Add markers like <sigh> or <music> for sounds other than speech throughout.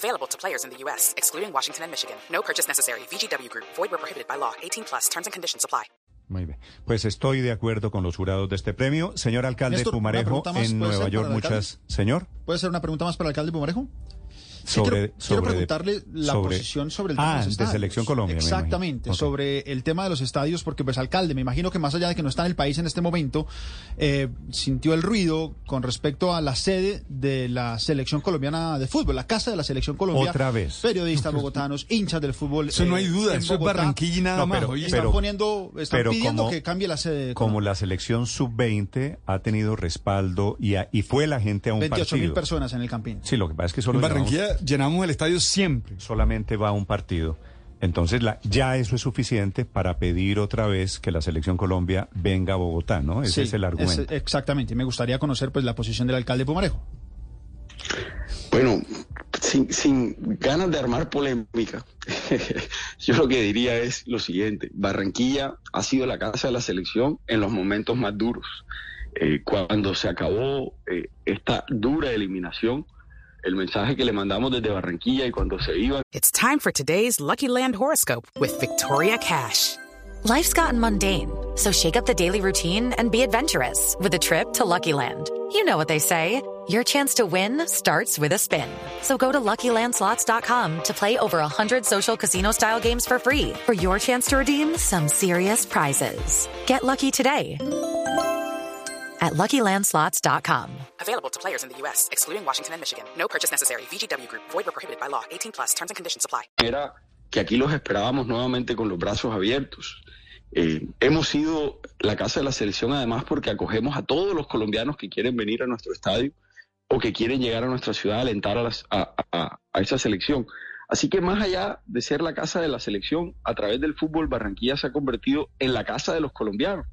Available to players in the U.S., excluding Washington and Michigan. No purchase necessary. VGW Group. Void where prohibited by law. 18 plus. Terms and conditions apply. Muy bien. Pues estoy de acuerdo con los jurados de este premio. Señor alcalde Néstor, Pumarejo, en ¿puede Nueva York muchas... Señor, ¿Puede ser una pregunta más para el alcalde Pumarejo? Sobre... quiero, preguntarle la sobre- posición sobre el tema Ah, de los de estadios. Selección Colombia, me Exactamente, sobre el tema de los estadios, porque pues alcalde, me imagino que más allá de que no está en el país en este momento, eh, sintió el ruido con respecto a la sede de la Selección Colombiana de Fútbol, la casa de la Selección Colombia. Otra vez. Periodistas <laughs> bogotanos, hinchas del fútbol. Eso no hay duda, en eso es. Barranquilla y nada No, más. pero-. Están pero- poniendo, están pero pidiendo como- que cambie la sede. como la selección sub-20 ha tenido respaldo y, a- y fue la gente a un 28 mil personas en el Campín. Sí, lo que pasa es que solo en Llenamos el estadio siempre. solamente va a un partido. Entonces, la- ya eso es suficiente para pedir otra vez que la selección Colombia venga a Bogotá, ¿no? Ese Sí, es el argumento. ese- exactamente. Y me gustaría conocer pues la posición del alcalde Pumarejo. Bueno, sin, sin ganas de armar polémica, <laughs> yo lo que diría es lo siguiente. Barranquilla ha sido la casa de la selección en los momentos más duros. Eh, cuando se acabó eh, esta dura eliminación, el mensaje que le mandamos desde Barranquilla y cuando se iban It's time for today's Lucky Land horoscope with Victoria Cash. Life's gotten mundane, so shake up the daily routine and be adventurous with a trip to Lucky Land. You know what they say. Your chance to win starts with a spin. So go to LuckyLandSlots.com to play over 100 social casino-style games for free for your chance to redeem some serious prizes. Get lucky today at LuckyLandSlots.com. Available to players in the U.S., excluding Washington and Michigan. No purchase necessary. VGW Group. Void where prohibited by law. 18 plus. Terms and conditions apply. era que aquí los esperábamos nuevamente con los brazos abiertos. Eh, hemos sido la casa de la selección además porque acogemos a todos los colombianos que quieren venir a nuestro estadio o que quieren llegar a nuestra ciudad a alentar a, las- a- a- a esa selección. Así que más allá de ser la casa de la selección, a través del fútbol Barranquilla se ha convertido en la casa de los colombianos.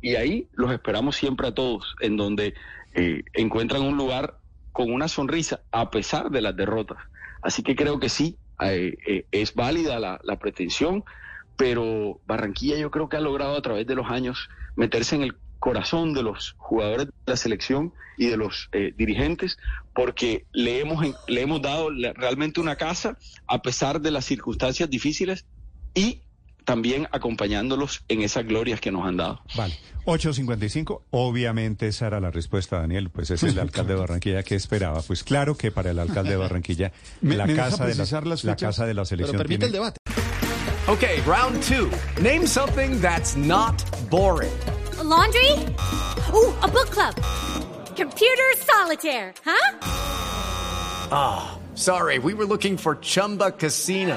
Y ahí los esperamos siempre a todos, en donde eh, encuentran un lugar con una sonrisa a pesar de las derrotas. Así que creo que sí, eh, eh, es válida la, la pretensión, pero Barranquilla yo creo que ha logrado a través de los años meterse en el corazón de los jugadores de la selección y de los eh, dirigentes, porque le hemos, le hemos dado realmente una casa a pesar de las circunstancias difíciles y también acompañándolos en esas glorias que nos han dado. Vale. 8.55. Obviamente esa era la respuesta, Daniel. Pues ese es el <laughs> alcalde de Barranquilla que esperaba. Pues claro que para el alcalde de Barranquilla, <laughs> ¿Me- la, me casa de la, las la casa de la Pero selección permite el tiene- debate. Okay, round two. Name something that's not boring. A laundry? Ooh, a book club. Computer solitaire, huh? Sorry, we were looking for Chumba Casino.